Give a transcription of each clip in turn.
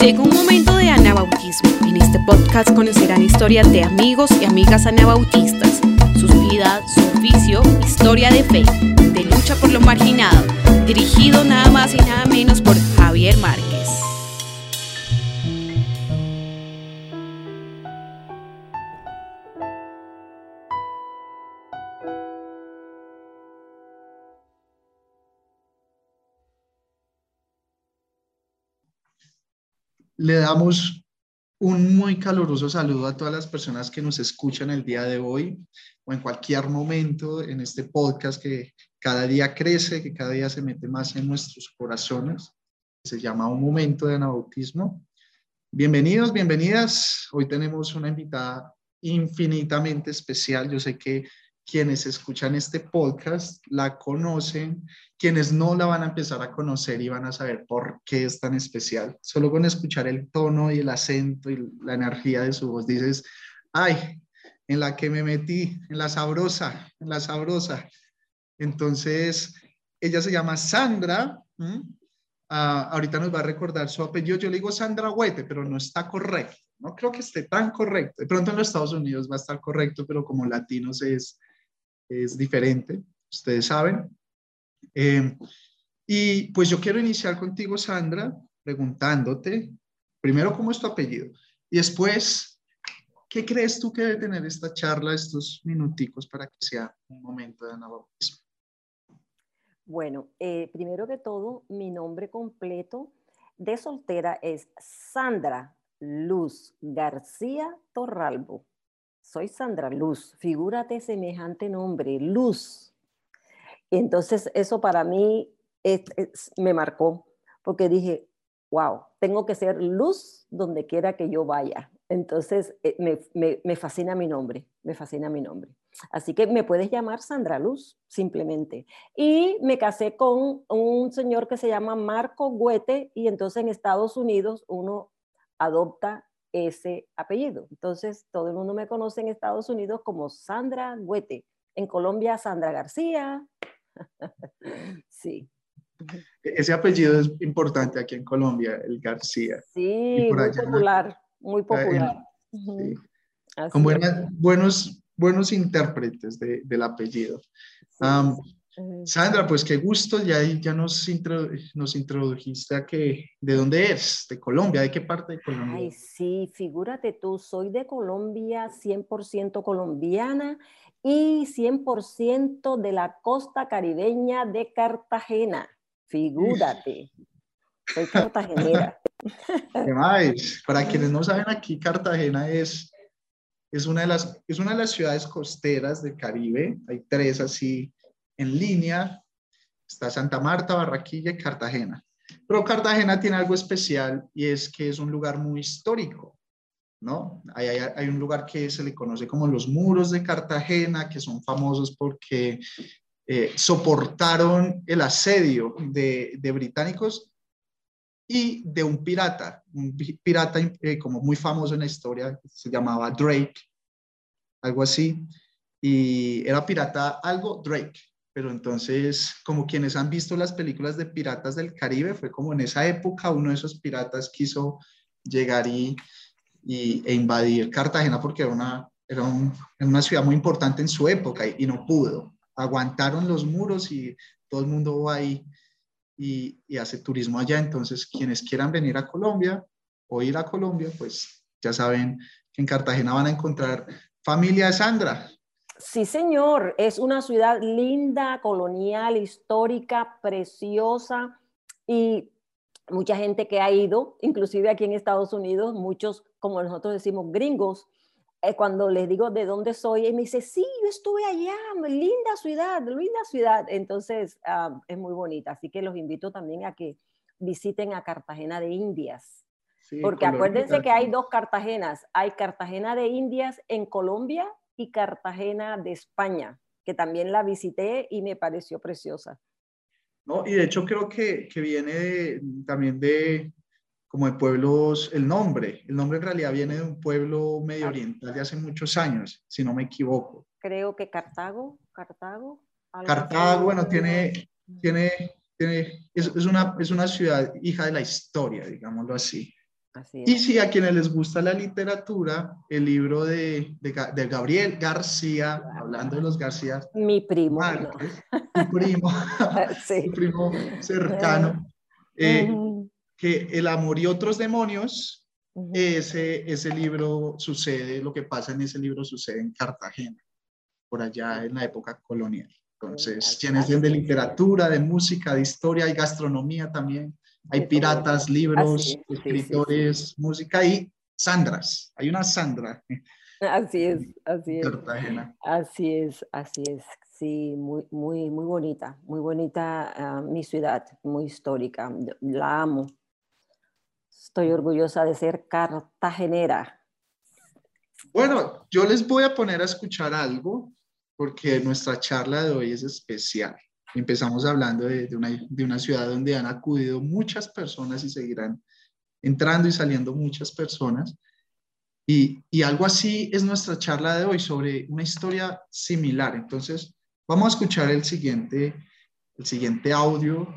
Llega un momento de anabautismo. En este podcast conocerán historias de amigos y amigas anabautistas, sus vidas, su oficio, historia de fe, de lucha por lo marginado, dirigido nada más y nada menos por Javier Márquez. Le damos un muy caluroso saludo a todas las personas que nos escuchan el día de hoy o en cualquier momento en este podcast que cada día crece, que cada día se mete más en nuestros corazones. Se llama Un Momento de Anabautismo. Bienvenidos, bienvenidas. Hoy tenemos una invitada infinitamente especial. Yo sé que quienes escuchan este podcast la conocen, quienes no la van a empezar a conocer y van a saber por qué es tan especial. Solo con escuchar el tono y el acento y la energía de su voz dices, ay, en la que me metí, en la sabrosa, en la sabrosa. Entonces, ella se llama Sandra. Ah, ahorita nos va a recordar su apellido. Yo le digo Sandra Huete, pero no está correcto. No creo que esté tan correcto. De pronto en los Estados Unidos va a estar correcto, pero como latinos es es diferente, ustedes saben. Eh, y pues yo quiero iniciar contigo, Sandra, preguntándote, primero, ¿cómo es tu apellido? Y después, ¿qué crees tú que debe tener esta charla, estos minuticos, para que sea un momento de anabautismo? Bueno, eh, primero que todo, mi nombre completo de soltera es Sandra Luz García Torralbo soy Sandra Luz, figúrate semejante nombre, Luz. entonces eso para mí me marcó, porque dije, wow, tengo que ser luz donde quiera que yo vaya. Entonces eh, me, me, fascina mi nombre, me fascina mi nombre. Así que me puedes llamar Sandra Luz, simplemente. Y me casé con un señor que se llama Marco Guete y entonces en Estados Unidos uno adopta ese apellido. Entonces, todo el mundo me conoce en Estados Unidos como Sandra Huete. En Colombia, Sandra García. sí. Ese apellido es importante aquí en Colombia, el García. Sí, muy popular, muy popular. Con buenos, buenos intérpretes del apellido. Sandra, pues qué gusto, ya, ya nos, nos introdujiste a que, ¿de dónde eres? ¿De Colombia? ¿De qué parte de Colombia? Ay, sí, figúrate tú, soy de Colombia, 100% colombiana y 100% de la costa caribeña de Cartagena. Figúrate, soy cartagenera. ¿Qué más? Para quienes no saben, aquí Cartagena es, es, una de las, es una de las ciudades costeras del Caribe, hay tres así en línea está Santa Marta, Barraquilla y Cartagena. Pero Cartagena tiene algo especial y es que es un lugar muy histórico, ¿no? Hay, un lugar que se le conoce como los muros de Cartagena, que son famosos porque eh, soportaron el asedio de, británicos y de un pirata, un pirata eh, como muy famoso en la historia, se llamaba Drake, algo así, y era pirata algo Drake, pero entonces, como quienes han visto las películas de Piratas del Caribe, fue como en esa época uno de esos piratas quiso llegar y, e invadir Cartagena porque era una, era, una ciudad muy importante en su época y, no pudo. Aguantaron los muros y todo el mundo va ahí y, y hace turismo allá. Entonces, quienes quieran venir a Colombia o ir a Colombia, pues ya saben que en Cartagena van a encontrar familia de Sandra, Sí, señor, es una ciudad linda, colonial, histórica, preciosa y mucha gente que ha ido, inclusive aquí en Estados Unidos, muchos, como nosotros decimos, gringos, eh, cuando les digo de dónde soy, y me dice, sí, yo estuve allá, linda ciudad, linda ciudad. Entonces, ah, es muy bonita. Así que los invito también a que visiten a Cartagena de Indias. Porque acuérdense que hay dos Cartagenas. Hay Cartagena de Indias en Colombia y Cartagena de España, que también la visité y me pareció preciosa. No, y de hecho creo que, que viene también de como de pueblos, el nombre, el nombre en realidad viene de un pueblo medio oriental de hace muchos años, si no me equivoco. Creo que Cartago, Cartago. Cartago, bueno, tiene, tiene, tiene es, es, una, es una ciudad hija de la historia, digámoslo así. Y si a quienes les gusta la literatura, el libro de, de, Gabriel García, hablando de los García. Mi primo. mi primo, mi primo cercano. Eh, que El amor y otros demonios, ese, ese libro sucede, lo que pasa en ese libro sucede en Cartagena, por allá en la época colonial. Entonces, quienes de literatura, de música, de historia y gastronomía también. Hay piratas, libros, escritores, música y Sandras. Hay una Sandra. Así es, así es. Así es, así es. Sí, muy, muy, muy bonita, muy bonita ah, mi ciudad, muy histórica. La amo. Estoy orgullosa de ser cartagenera. Bueno, yo les voy a poner a escuchar algo porque nuestra charla de hoy es especial. Empezamos hablando de, una, de una ciudad donde han acudido muchas personas y seguirán entrando y saliendo muchas personas. Y, y, algo así es nuestra charla de hoy sobre una historia similar. Entonces, vamos a escuchar el siguiente, el siguiente audio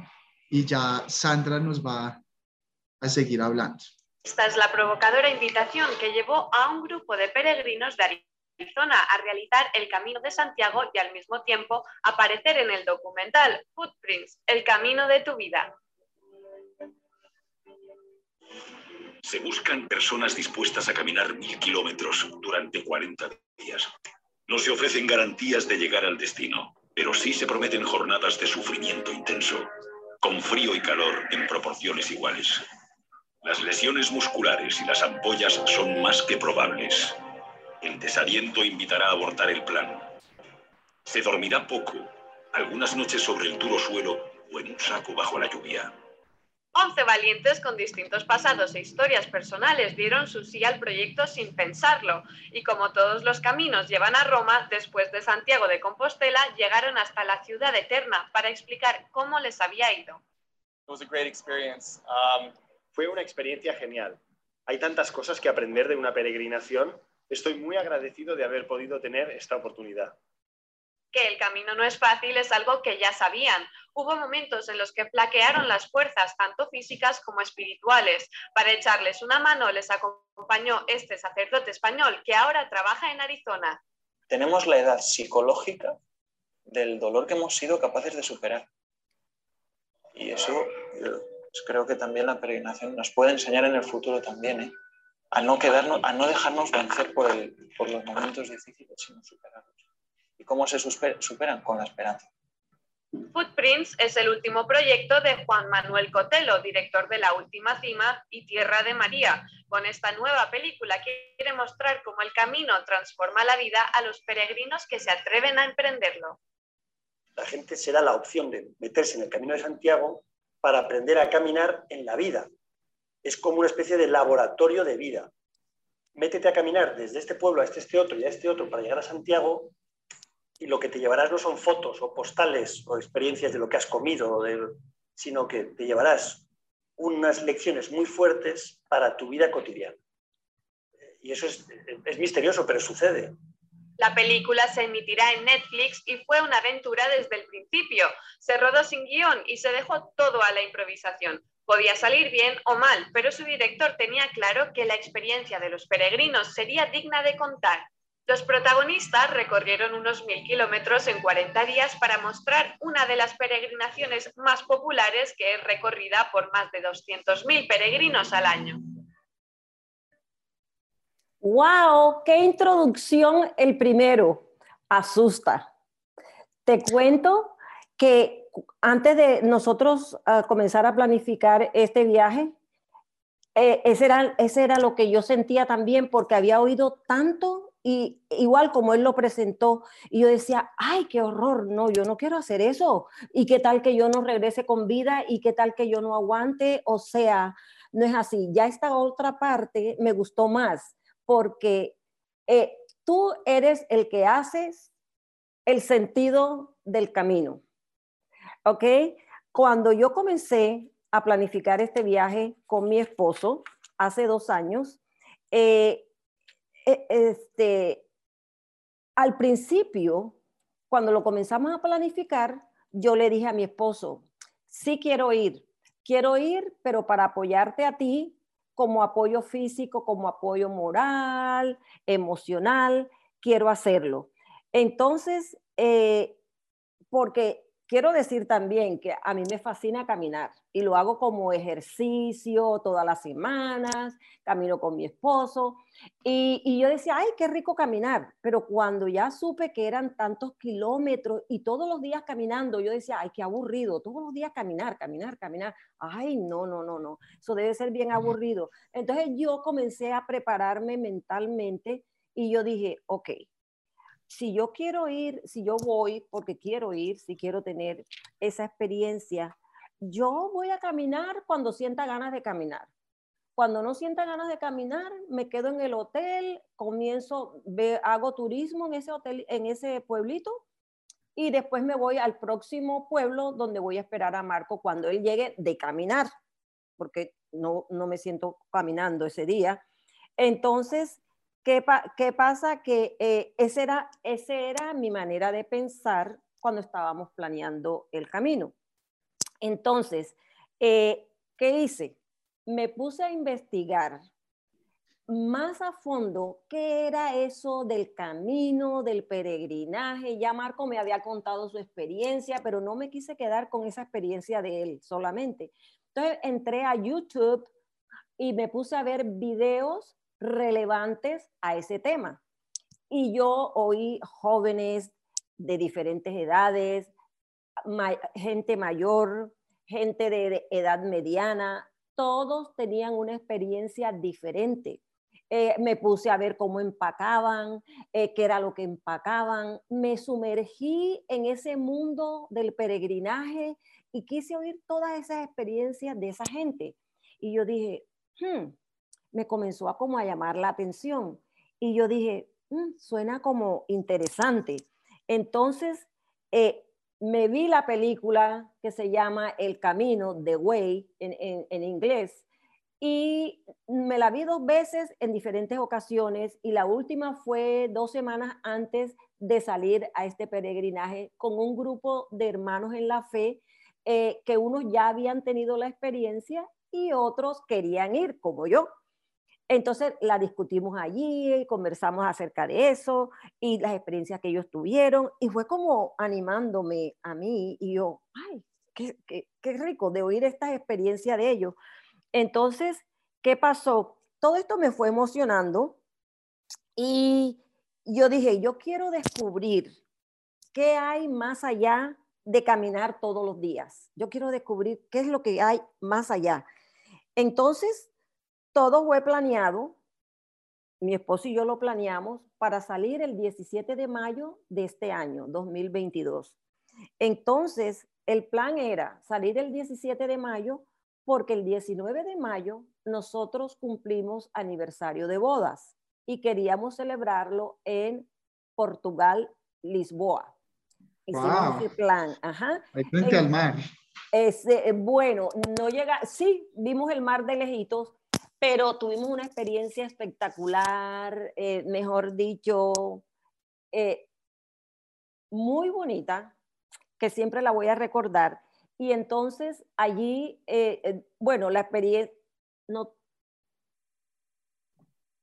y ya Sandra nos va a seguir hablando. Esta es la provocadora invitación que llevó a un grupo de peregrinos de Arizona a realizar el Camino de Santiago y al mismo tiempo aparecer en el documental Footprints, el camino de tu vida. Se buscan personas dispuestas a caminar mil kilómetros durante 40 días. No se ofrecen garantías de llegar al destino, pero sí se prometen jornadas de sufrimiento intenso, con frío y calor en proporciones iguales. Las lesiones musculares y las ampollas son más que probables. El desaliento invitará a abortar el plan. Se dormirá poco, algunas noches sobre el duro suelo o en un saco bajo la lluvia. Once valientes con distintos pasados e historias personales dieron su sí al proyecto sin pensarlo, y como todos los caminos llevan a Roma, después de Santiago de Compostela llegaron hasta la ciudad eterna para explicar cómo les había ido. Um, Fue una experiencia genial. Hay tantas cosas que aprender de una peregrinación Estoy muy agradecido de haber podido tener esta oportunidad. Que el camino no es fácil es algo que ya sabían. Hubo momentos en los que flaquearon las fuerzas, tanto físicas como espirituales. Para echarles una mano les acompañó este sacerdote español que ahora trabaja en Arizona. Tenemos la edad psicológica del dolor que hemos sido capaces de superar. Y eso pues creo que también la peregrinación nos puede enseñar en el futuro también. ¿eh? A no, quedarnos, a no dejarnos vencer por, el, por los momentos difíciles, sino superarlos. ¿Y cómo se superan? Con la esperanza. Footprints es el último proyecto de Juan Manuel Cotelo, director de La Última Cima y Tierra de María. Con esta nueva película quiere mostrar cómo el camino transforma la vida a los peregrinos que se atreven a emprenderlo. La gente se da la opción de meterse en el Camino de Santiago para aprender a caminar en la vida, es como una especie de laboratorio de vida. Métete a caminar desde este pueblo a este, este otro y a este otro para llegar a Santiago y lo que te llevarás no son fotos o postales o experiencias de lo que has comido, sino que te llevarás unas lecciones muy fuertes para tu vida cotidiana. Y eso es, es misterioso, pero sucede. La película se emitirá en Netflix y fue una aventura desde el principio. Se rodó sin guion y se dejó todo a la improvisación. Podía salir bien o mal, pero su director tenía claro que la experiencia de los peregrinos sería digna de contar. Los protagonistas recorrieron unos mil kilómetros en 40 días para mostrar una de las peregrinaciones más populares que es recorrida por más de 200.000 peregrinos al año. ¡Wow! ¡Qué introducción el primero! Asusta. Te cuento que antes de nosotros ah, comenzar a planificar este viaje, eh, ese, era, ese era lo que yo sentía también porque había oído tanto y igual como él lo presentó y yo decía, ay, qué horror, no, yo no quiero hacer eso y qué tal que yo no regrese con vida y qué tal que yo no aguante, o sea, no es así. Ya esta otra parte me gustó más porque eh, tú eres el que haces el sentido del camino. ¿Ok? Cuando yo comencé a planificar este viaje con mi esposo hace dos años, eh, e, este, al principio, cuando lo comenzamos a planificar, yo le dije a mi esposo, sí quiero ir, quiero ir, pero para apoyarte a ti, como apoyo físico, como apoyo moral, emocional, quiero hacerlo. Entonces, eh, porque quiero decir también que a mí me fascina caminar y lo hago como ejercicio todas las semanas, camino con mi esposo y, yo decía, ay, qué rico caminar, pero cuando ya supe que eran tantos kilómetros y todos los días caminando, yo decía, ay, qué aburrido, todos los días caminar, caminar, caminar, ay, no, no, no, no, eso debe ser bien aburrido. Entonces yo comencé a prepararme mentalmente y yo dije, ok, si yo quiero ir, si yo voy porque quiero ir, si quiero tener esa experiencia, yo voy a caminar cuando sienta ganas de caminar. Cuando no sienta ganas de caminar, me quedo en el hotel, comienzo, hago turismo en ese hotel, en ese pueblito, y después me voy al próximo pueblo donde voy a esperar a Marco cuando él llegue de caminar, porque no, no me siento caminando ese día. Entonces, ¿Qué, pasa? Que eh, esa era, ese era mi manera de pensar cuando estábamos planeando el camino. Entonces, eh, ¿qué hice? Me puse a investigar más a fondo qué era eso del camino, del peregrinaje. Ya Marco me había contado su experiencia, pero no me quise quedar con esa experiencia de él solamente. Entonces entré a YouTube y me puse a ver videos relevantes a ese tema. Y yo oí jóvenes de diferentes edades, gente mayor, gente de edad mediana, todos tenían una experiencia diferente. Eh, me puse a ver cómo empacaban, eh, qué era lo que empacaban. Me sumergí en ese mundo del peregrinaje y quise oír todas esas experiencias de esa gente. Y yo dije, hmm, me comenzó a como a llamar la atención. Y yo dije, mm, suena como interesante. Entonces, eh, me vi la película que se llama El Camino, The Way, en, en, inglés, y me la vi dos veces en diferentes ocasiones y la última fue dos semanas antes de salir a este peregrinaje con un grupo de hermanos en la fe eh, que unos ya habían tenido la experiencia y otros querían ir, como yo. Entonces la discutimos allí, conversamos acerca de eso y las experiencias que ellos tuvieron y fue como animándome a mí y yo, ay, qué, qué, rico de oír esta experiencia de ellos. Entonces, ¿qué pasó? Todo esto me fue emocionando y yo dije, yo quiero descubrir qué hay más allá de caminar todos los días. Yo quiero descubrir qué es lo que hay más allá. Entonces, todo fue planeado, mi esposo y yo lo planeamos para salir el 17 de mayo de este año, 2022. Entonces, el plan era salir el 17 de mayo porque el 19 de mayo nosotros cumplimos aniversario de bodas y queríamos celebrarlo en Portugal, Lisboa. Hicimos el plan. Ajá. frente al mar. Ese, bueno, no llega, sí, vimos el mar de lejitos, pero tuvimos una experiencia espectacular, eh, mejor dicho, eh, muy bonita, que siempre la voy a recordar. Y entonces allí, eh, bueno, la experiencia... No...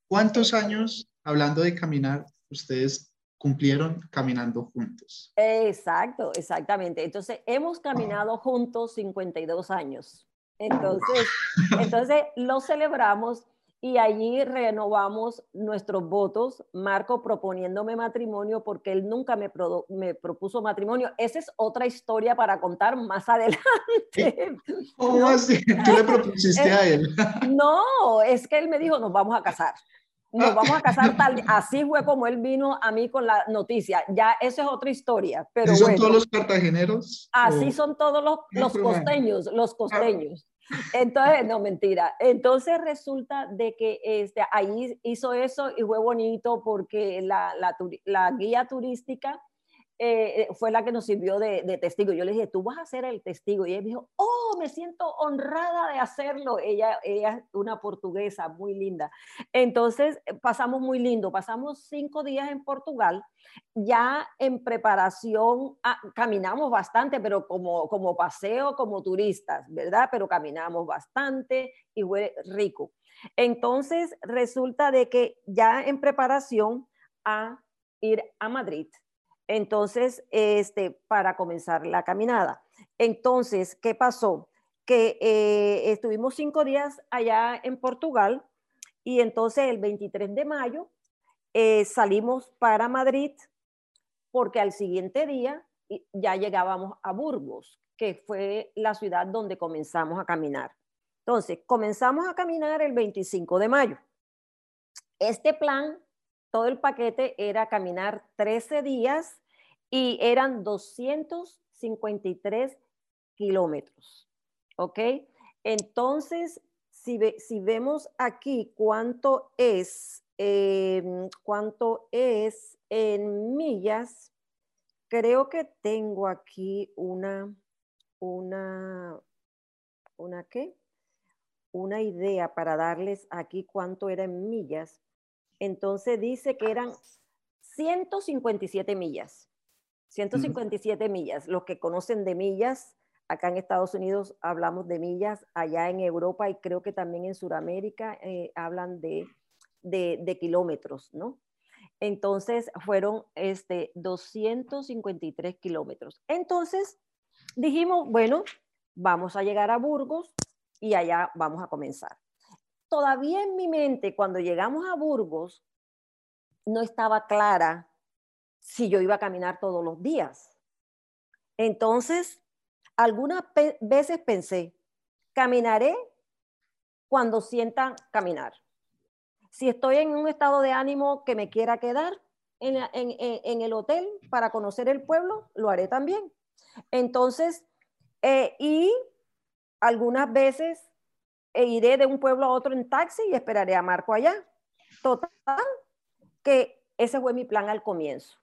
¿Cuántos años, hablando de caminar, ustedes cumplieron caminando juntos? Exacto, exactamente. Entonces, hemos caminado juntos 52 años. Entonces, entonces lo celebramos y allí renovamos nuestros votos, Marco proponiéndome matrimonio porque él nunca me, me, propuso matrimonio. Esa es otra historia para contar más adelante. ¿Cómo así? ¿Tú le propusiste a él? No, es que él me dijo, nos vamos a casar. Nos vamos a casar tal, así fue como él vino a mí con la noticia. Ya esa es otra historia. Pero ¿Son todos los cartageneros? Así son todos los, los costeños, los costeños. Entonces, no, mentira. Entonces resulta de que este, ahí hizo eso y fue bonito porque la, la, la guía turística eh, eh, fue la que nos sirvió de, testigo. Yo le dije, tú vas a ser el testigo. Y ella me dijo, oh, me siento honrada de hacerlo. Ella, ella es una portuguesa muy linda. Entonces, eh, pasamos muy lindo. Pasamos cinco días en Portugal. Ya en preparación, ah, caminamos bastante, pero como, como paseo, como turistas, ¿verdad? Pero caminamos bastante y fue rico. Entonces, resulta de que ya en preparación a ir a Madrid, entonces, este, para comenzar la caminada. Entonces, ¿qué pasó? Que eh, estuvimos cinco días allá en Portugal y entonces el 23 de mayo eh, salimos para Madrid porque al siguiente día ya llegábamos a Burgos, que fue la ciudad donde comenzamos a caminar. Entonces, comenzamos a caminar el 25 de mayo. Este plan todo el paquete era caminar 13 días y eran 253 kilómetros. ¿Ok? Entonces, si, si vemos aquí cuánto es, em, cuánto es en millas, creo que tengo aquí una, una, una qué? Una idea para darles aquí cuánto era en millas entonces dice que eran 157 millas. 157 millas. Los que conocen de millas, acá en Estados Unidos hablamos de millas, allá en Europa y creo que también en Sudamérica eh, hablan de, de, kilómetros, ¿no? Entonces fueron este, 253 kilómetros. Entonces dijimos, bueno, vamos a llegar a Burgos y allá vamos a comenzar todavía en mi mente, cuando llegamos a Burgos, no estaba clara si yo iba a caminar todos los días. Entonces, algunas veces pensé, caminaré cuando sienta caminar. Si estoy en un estado de ánimo que me quiera quedar en, el hotel para conocer el pueblo, lo haré también. Entonces, eh, y algunas veces e iré de un pueblo a otro en taxi y esperaré a Marco allá. Total, que ese fue mi plan al comienzo.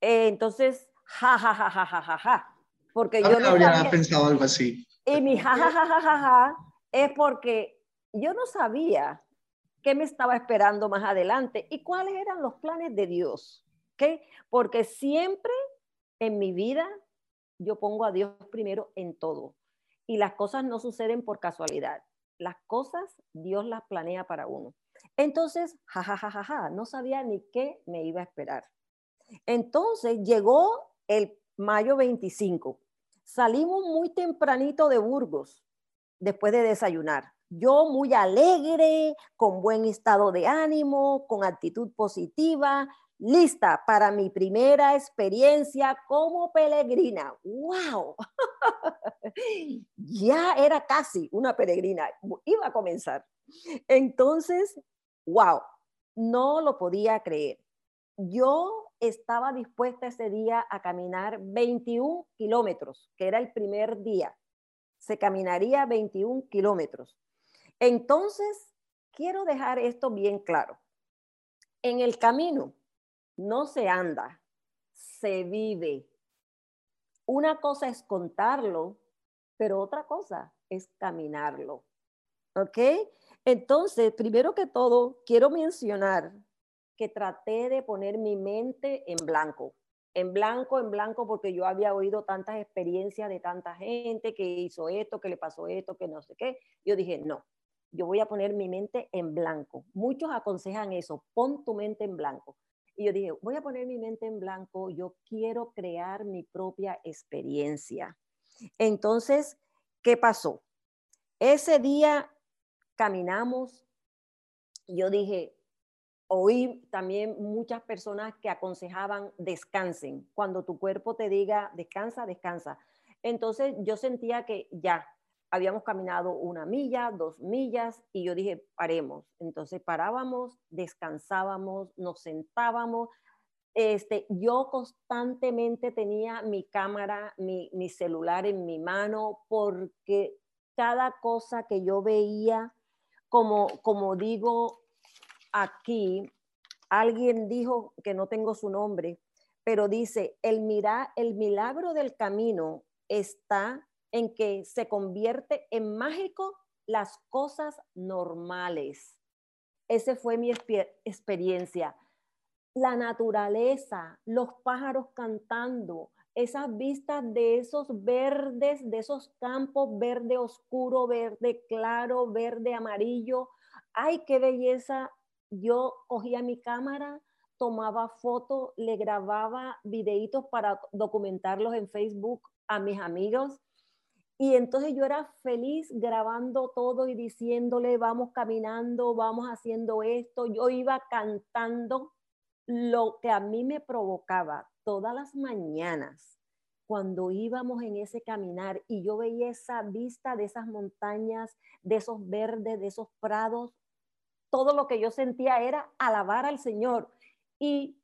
Eh, entonces, ja, ja, ja, ja, ja, ja, ja. Porque yo no había pensado algo así. Y mi ja, ja, ja, ja, ja, ja, es porque yo no sabía qué me estaba esperando más adelante y cuáles eran los planes de Dios. ¿okay? Porque siempre en mi vida yo pongo a Dios primero en todo y las cosas no suceden por casualidad. Las cosas Dios las planea para uno. Entonces, jajajaja, ja, no sabía ni qué me iba a esperar. Entonces llegó el mayo 25. Salimos muy tempranito de Burgos después de desayunar. Yo muy alegre, con buen estado de ánimo, con actitud positiva, lista para mi primera experiencia como peregrina. ¡Wow! ya era casi una peregrina, iba a comenzar. Entonces, wow, no lo podía creer. Yo estaba dispuesta ese día a caminar 21 kilómetros, que era el primer día. Se caminaría 21 kilómetros. Entonces, quiero dejar esto bien claro. En el camino, no se anda, se vive. Una cosa es contarlo, pero otra cosa es caminarlo. ¿Ok? Entonces, primero que todo, quiero mencionar que traté de poner mi mente en blanco. En blanco, en blanco, porque yo había oído tantas experiencias de tanta gente que hizo esto, que le pasó esto, que no sé qué. Yo dije, no, yo voy a poner mi mente en blanco. Muchos aconsejan eso, pon tu mente en blanco. Y yo dije, voy a poner mi mente en blanco, yo quiero crear mi propia experiencia. Entonces, ¿qué pasó? Ese día caminamos, yo dije, oí también muchas personas que aconsejaban descansen. Cuando tu cuerpo te diga descansa, descansa. Entonces yo sentía que ya, habíamos caminado una milla, dos millas, y yo dije, paremos. Entonces parábamos, descansábamos, nos sentábamos. Este, yo constantemente tenía mi cámara, mi, mi celular en mi mano, porque cada cosa que yo veía, como, como digo aquí, alguien dijo que no tengo su nombre, pero dice, el, mira, el milagro del camino está en que se convierte en mágico las cosas normales. Esa fue mi experiencia. La naturaleza, los pájaros cantando, esas vistas de esos verdes, de esos campos verde oscuro, verde claro, verde amarillo. ¡Ay, qué belleza! Yo cogía mi cámara, tomaba fotos, le grababa videitos para documentarlos en Facebook a mis amigos. Y entonces yo era feliz grabando todo y diciéndole, vamos caminando, vamos haciendo esto. Yo iba cantando lo que a mí me provocaba todas las mañanas cuando íbamos en ese caminar y yo veía esa vista de esas montañas, de esos verdes, de esos prados, todo lo que yo sentía era alabar al Señor. Y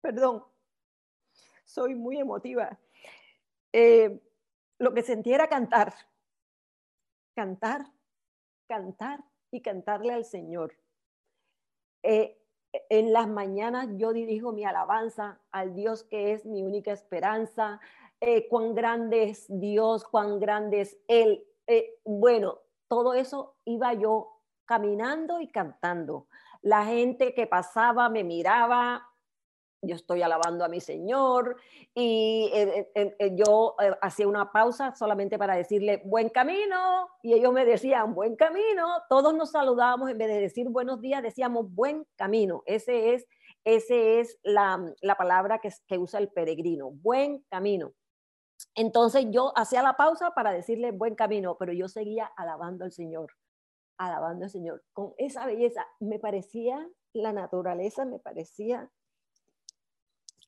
perdón, soy muy emotiva. Eh, lo que sentía era cantar, cantar, cantar y cantarle al Señor. Eh, en las mañanas yo dirijo mi alabanza al Dios que es mi única esperanza, eh, cuán grande es Dios, cuán grande es Él. Eh, bueno, todo eso iba yo caminando y cantando. La gente que pasaba me miraba, yo estoy alabando a mi Señor y eh, eh, eh, yo hacía una pausa solamente para decirle buen camino y ellos me decían buen camino, todos nos saludábamos en vez de decir buenos días, decíamos buen camino, ese es, ese es la, la palabra que, que usa el peregrino, buen camino. Entonces yo hacía la pausa para decirle buen camino, pero yo seguía alabando al Señor, alabando al Señor, con esa belleza, me parecía la naturaleza, me parecía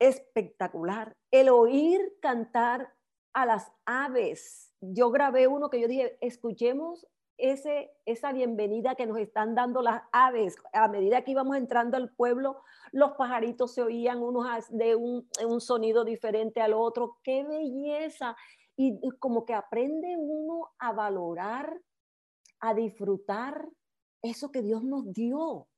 espectacular. El oír cantar a las aves. Yo grabé uno que yo dije, escuchemos ese, esa bienvenida que nos están dando las aves. A medida que íbamos entrando al pueblo, los pajaritos se oían unos de un, un sonido diferente al otro. ¡Qué belleza! Y como que aprende uno a valorar, a disfrutar eso que Dios nos dio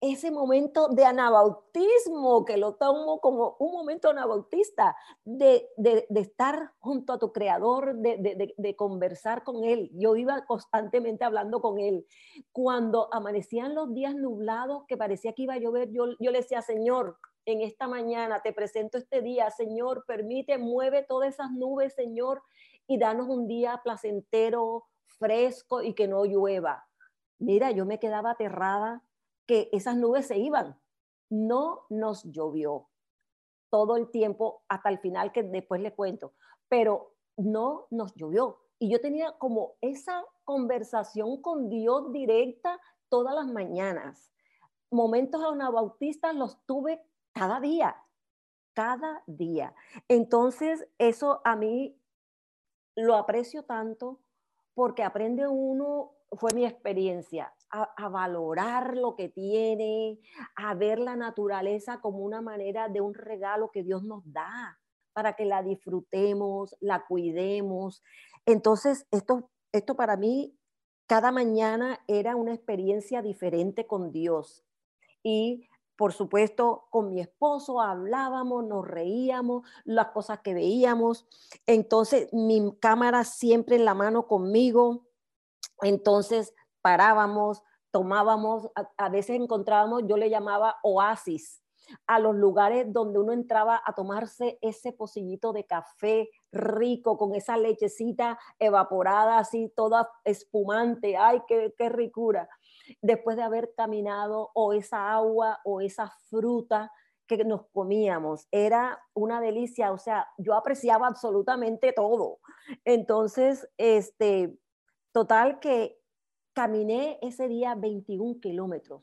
ese momento de anabautismo, que lo tomo como un momento anabautista, de, de, estar junto a tu creador, de, de, conversar con él. Yo iba constantemente hablando con él. Cuando amanecían los días nublados, que parecía que iba a llover, yo, yo le decía, Señor, en esta mañana te presento este día, Señor, permite, mueve todas esas nubes, Señor, y danos un día placentero, fresco y que no llueva. Mira, yo me quedaba aterrada que esas nubes se iban. No nos llovió todo el tiempo hasta el final que después le cuento, pero no nos llovió. Y yo tenía como esa conversación con Dios directa todas las mañanas. Momentos anabautistas los tuve cada día, cada día. Entonces, eso a mí lo aprecio tanto porque aprende uno, fue mi experiencia, a, valorar lo que tiene, a ver la naturaleza como una manera de un regalo que Dios nos da para que la disfrutemos, la cuidemos. Entonces, esto, esto para mí, cada mañana era una experiencia diferente con Dios. Y por supuesto, con mi esposo hablábamos, nos reíamos, las cosas que veíamos. Entonces, mi cámara siempre en la mano conmigo. Entonces, parábamos, tomábamos, a, veces encontrábamos, yo le llamaba oasis, a los lugares donde uno entraba a tomarse ese pocillito de café rico con esa lechecita evaporada así toda espumante, ay, qué, qué ricura, después de haber caminado o esa agua o esa fruta que nos comíamos, era una delicia, o sea, yo apreciaba absolutamente todo. Entonces, este, total que Caminé ese día 21 kilómetros.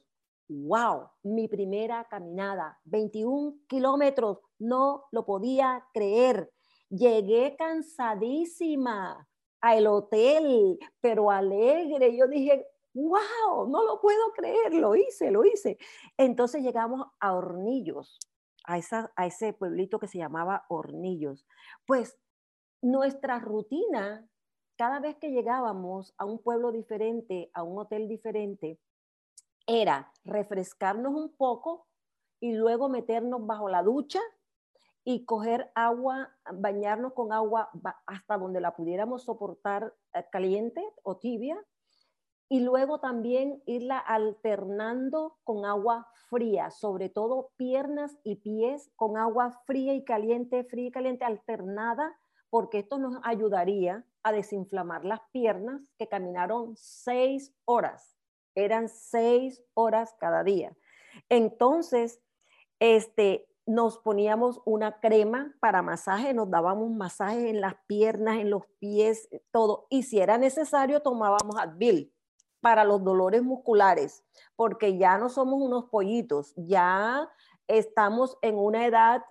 ¡Wow! Mi primera caminada. 21 kilómetros. No lo podía creer. Llegué cansadísima al hotel, pero alegre. Yo dije, wow, no lo puedo creer, lo hice, lo hice. Entonces llegamos a Hornillos, a, esa, a ese pueblito que se llamaba Hornillos. Pues nuestra rutina cada vez que llegábamos a un pueblo diferente, a un hotel diferente, era refrescarnos un poco y luego meternos bajo la ducha y coger agua, bañarnos con agua hasta donde la pudiéramos soportar eh, caliente o tibia y luego también irla alternando con agua fría, sobre todo piernas y pies con agua fría y caliente, fría y caliente alternada, porque esto nos ayudaría a desinflamar las piernas que caminaron seis horas. Eran seis horas cada día. Entonces, este, nos poníamos una crema para masaje, nos dábamos masajes en las piernas, en los pies, todo. Y si era necesario, tomábamos Advil para los dolores musculares, porque ya no somos unos pollitos, ya estamos en una edad,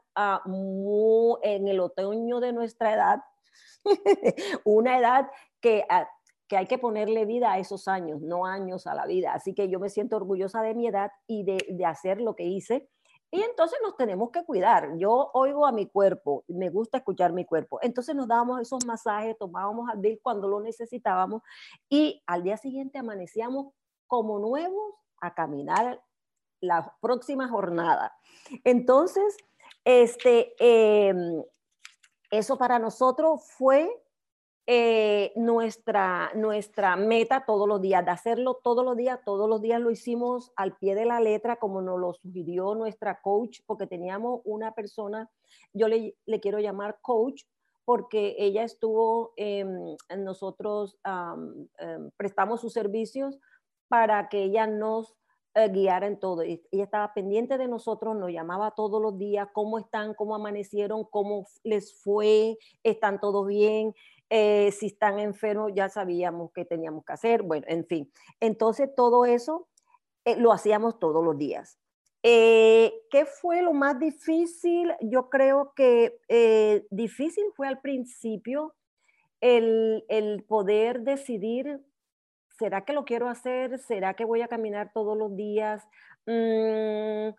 en el otoño de nuestra edad, una edad que, ah, que hay que ponerle vida a esos años, no años a la vida. Así que yo me siento orgullosa de mi edad y de, de hacer lo que hice y entonces nos tenemos que cuidar. Yo oigo a mi cuerpo, me gusta escuchar mi cuerpo. Entonces nos dábamos esos masajes, tomábamos Advil cuando lo necesitábamos y al día siguiente amanecíamos como nuevos a caminar la próxima jornada. Entonces, este, em, eso para nosotros fue eh, nuestra, nuestra meta todos los días, de hacerlo todos los días, todos los días lo hicimos al pie de la letra, como nos lo sugirió nuestra coach, porque teníamos una persona, yo le, le quiero llamar coach, porque ella estuvo, en nosotros em, prestamos sus servicios para que ella nos eh, guiara en todo. Ella estaba pendiente de nosotros, nos llamaba todos los días, cómo están, cómo amanecieron, cómo les fue, están todos bien. Eh, si están enfermos ya sabíamos qué teníamos que hacer, bueno, en fin. Entonces todo eso eh, lo hacíamos todos los días. Eh, ¿Qué fue lo más difícil? Yo creo que difícil fue al principio el, el poder decidir, ¿será que lo quiero hacer? ¿Será que voy a caminar todos los días? Mm,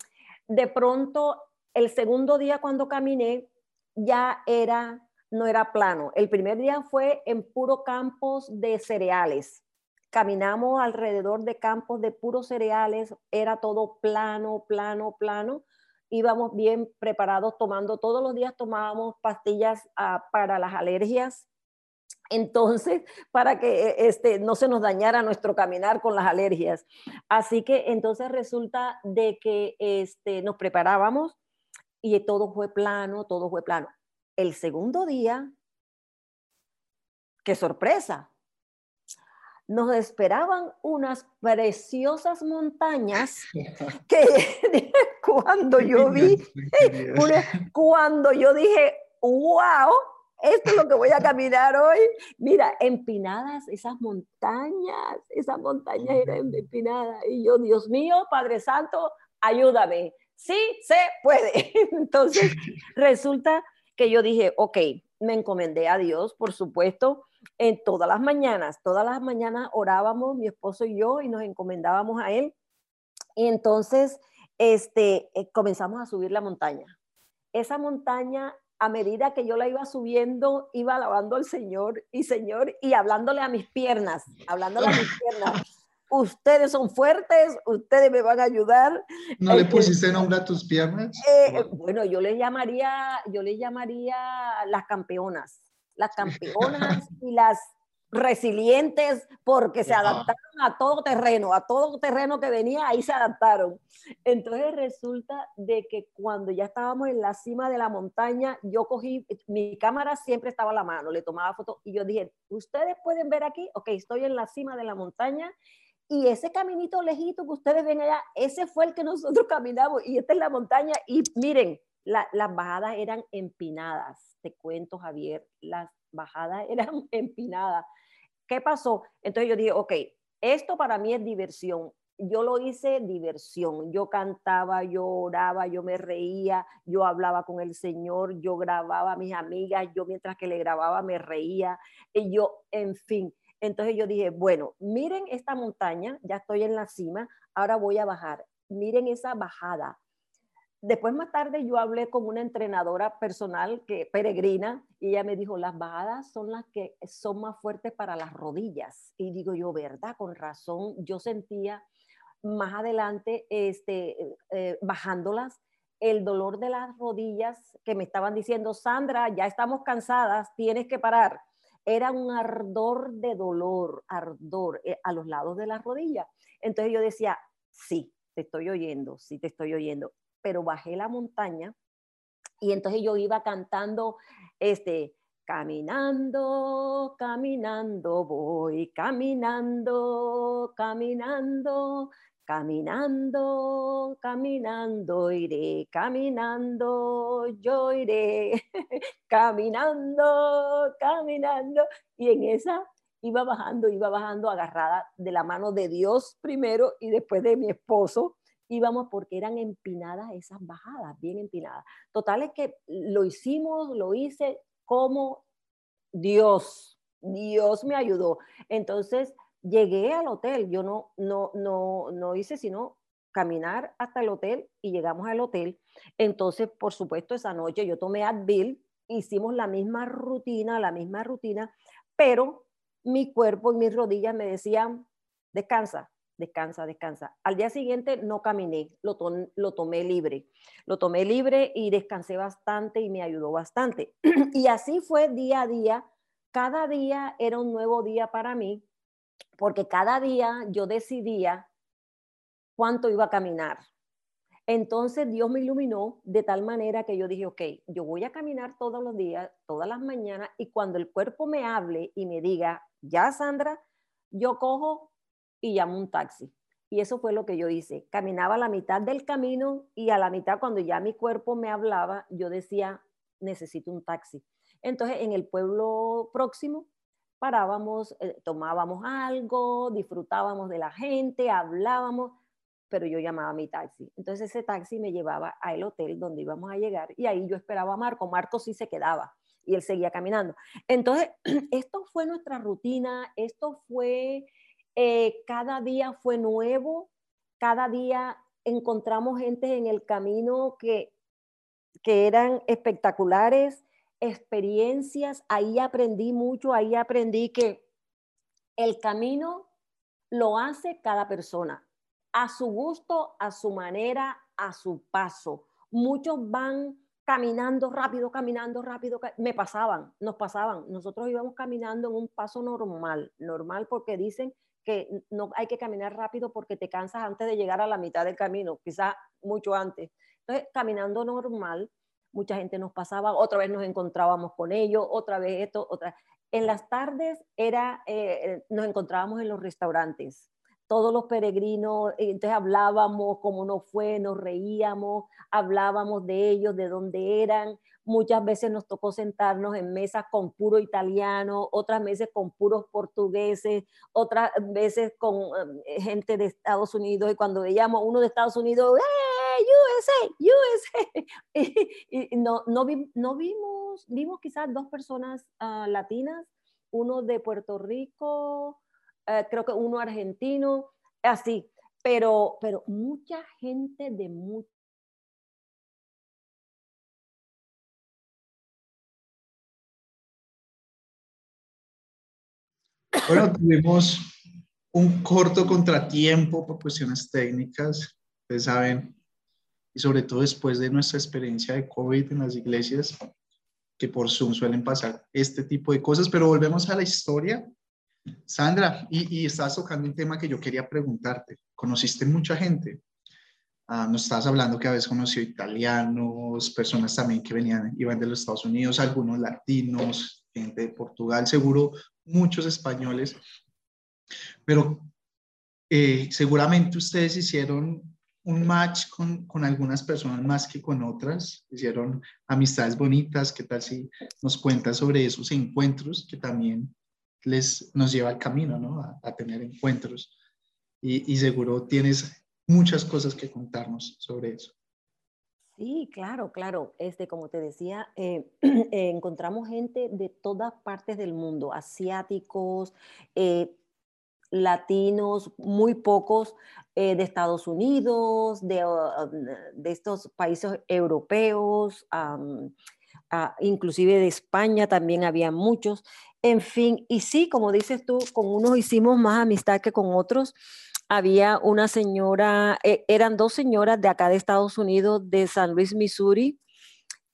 de pronto, el segundo día cuando caminé, ya era no era plano. El primer día fue en puro campos de cereales. Caminamos alrededor de campos de puros cereales, era todo plano, plano, plano. Íbamos bien preparados tomando, todos los días tomábamos pastillas ah, para las alergias. Entonces, para que e, este, no se nos dañara nuestro caminar con las alergias. Así que entonces resulta de que este, nos preparábamos y todo fue plano, todo fue plano. El segundo día, qué sorpresa, nos esperaban unas preciosas montañas que cuando yo vi, cuando yo dije, wow, esto es lo que voy a caminar hoy. Mira, empinadas esas montañas, esas montañas eran empinadas. Y yo, Dios mío, Padre Santo, ayúdame. Sí, se puede. Entonces, resulta que yo dije, ok, me encomendé a Dios, por supuesto, en todas las mañanas, todas las mañanas orábamos mi esposo y yo y nos encomendábamos a Él. Y entonces, este, eh, comenzamos a subir la montaña. Esa montaña, a medida que yo la iba subiendo, iba alabando al Señor y Señor y hablándole a mis piernas, hablándole a mis piernas ustedes son fuertes, ustedes me van a ayudar. ¿No le pusiste nombre a tus piernas? Eh, bueno, yo le llamaría, yo le llamaría las campeonas, las campeonas y las resilientes porque se adaptaron a todo terreno, a todo terreno que venía, ahí se adaptaron. Entonces resulta de que cuando ya estábamos en la cima de la montaña, yo cogí, mi cámara siempre estaba a la mano, le tomaba fotos y yo dije, ustedes pueden ver aquí, ok, estoy en la cima de la montaña y ese caminito lejito que ustedes ven allá, ese fue el que nosotros caminamos y esta es la montaña. Y miren, las bajadas eran empinadas, te cuento Javier, las bajadas eran empinadas. ¿Qué pasó? Entonces yo dije, ok, esto para mí es diversión. Yo lo hice diversión. Yo cantaba, yo oraba, yo me reía, yo hablaba con el Señor, yo grababa a mis amigas, yo mientras que le grababa me reía, y yo, en fin entonces yo dije, bueno, miren esta montaña, ya estoy en la cima, ahora voy a bajar. Miren esa bajada. Después más tarde yo hablé con una entrenadora personal que peregrina y ella me dijo, las bajadas son las que son más fuertes para las rodillas. Y digo yo, ¿verdad? Con razón, yo sentía más adelante, este, eh, bajándolas, el dolor de las rodillas que me estaban diciendo, Sandra, ya estamos cansadas, tienes que parar. Era un ardor de dolor, ardor eh, a los lados de las rodillas. Entonces yo decía, sí, te estoy oyendo, sí te estoy oyendo. Pero bajé la montaña y entonces yo iba cantando, este, caminando, caminando voy, caminando, caminando, Caminando, caminando iré, caminando yo iré, caminando, caminando. Y en esa iba bajando, iba bajando agarrada de la mano de Dios primero y después de mi esposo. Íbamos porque eran empinadas esas bajadas, bien empinadas. Total es que lo hicimos, lo hice como Dios. Dios me ayudó. Entonces, llegué al hotel, yo no, no, no, no hice sino caminar hasta el hotel y llegamos al hotel. Entonces, por supuesto, esa noche yo tomé Advil, hicimos la misma rutina, la misma rutina, pero mi cuerpo y mis rodillas me decían, descansa, descansa, descansa. Al día siguiente no caminé, lo, lo tomé libre. Lo tomé libre y descansé bastante y me ayudó bastante. y así fue día a día. Cada día era un nuevo día para mí porque cada día yo decidía cuánto iba a caminar. Entonces Dios me iluminó de tal manera que yo dije, ok, yo voy a caminar todos los días, todas las mañanas, y cuando el cuerpo me hable y me diga, ya Sandra, yo cojo y llamo un taxi. Y eso fue lo que yo hice. Caminaba la mitad del camino y a la mitad cuando ya mi cuerpo me hablaba, yo decía, necesito un taxi. Entonces en el pueblo próximo parábamos, eh, tomábamos algo, disfrutábamos de la gente, hablábamos, pero yo llamaba a mi taxi. Entonces ese taxi me llevaba al hotel donde íbamos a llegar y ahí yo esperaba a Marco. Marco sí se quedaba y él seguía caminando. Entonces, esto fue nuestra rutina, esto fue, eh, cada día fue nuevo, cada día encontramos gente en el camino que, que eran espectaculares, experiencias, ahí aprendí mucho, ahí aprendí que el camino lo hace cada persona, a su gusto, a su manera, a su paso. Muchos van caminando rápido, caminando rápido, me pasaban, nos pasaban. Nosotros íbamos caminando en un paso normal, normal porque dicen que no hay que caminar rápido porque te cansas antes de llegar a la mitad del camino, quizás mucho antes. Entonces, caminando normal, mucha gente nos pasaba, otra vez nos encontrábamos con ellos, otra vez esto, otra. En las tardes era, eh, eh, nos encontrábamos en los restaurantes, todos los peregrinos, entonces hablábamos cómo nos fue, nos reíamos, hablábamos de ellos, de dónde eran. Muchas veces nos tocó sentarnos en mesas con puro italiano, otras veces con puros portugueses, otras veces con eh, gente de Estados Unidos. Y cuando veíamos uno de Estados Unidos, ¡eh, USA, USA! y, no, no, no, vimos, vimos quizás dos personas uh, latinas, uno de Puerto Rico, eh, creo que uno argentino, así, pero, pero mucha gente de mucho. Bueno, tuvimos un corto contratiempo por cuestiones técnicas, ustedes saben, y sobre todo después de nuestra experiencia de COVID en las iglesias, que por Zoom suelen pasar este tipo de cosas, pero volvemos a la historia Sandra, y, estás tocando un tema que yo quería preguntarte. ¿Conociste mucha gente? Ah, nos estabas hablando que habías conocido italianos, personas también que venían, iban de los Estados Unidos, algunos latinos, gente de Portugal, seguro muchos españoles. Pero eh, seguramente ustedes hicieron un match con, con, algunas personas más que con otras, hicieron amistades bonitas. ¿Qué tal si nos cuentas sobre esos encuentros que también les, nos lleva al camino, ¿no? A, tener encuentros. Y, y, seguro tienes muchas cosas que contarnos sobre eso. Sí, claro, claro. Este, como te decía, eh, eh, encontramos gente de todas partes del mundo, asiáticos, eh, latinos, muy pocos de Estados Unidos, de, de, estos países europeos, inclusive de España también había muchos. En fin, y sí, como dices tú, con unos hicimos más amistad que con otros. Había una señora, eh, eran dos señoras de acá de Estados Unidos, de San Luis, Missouri,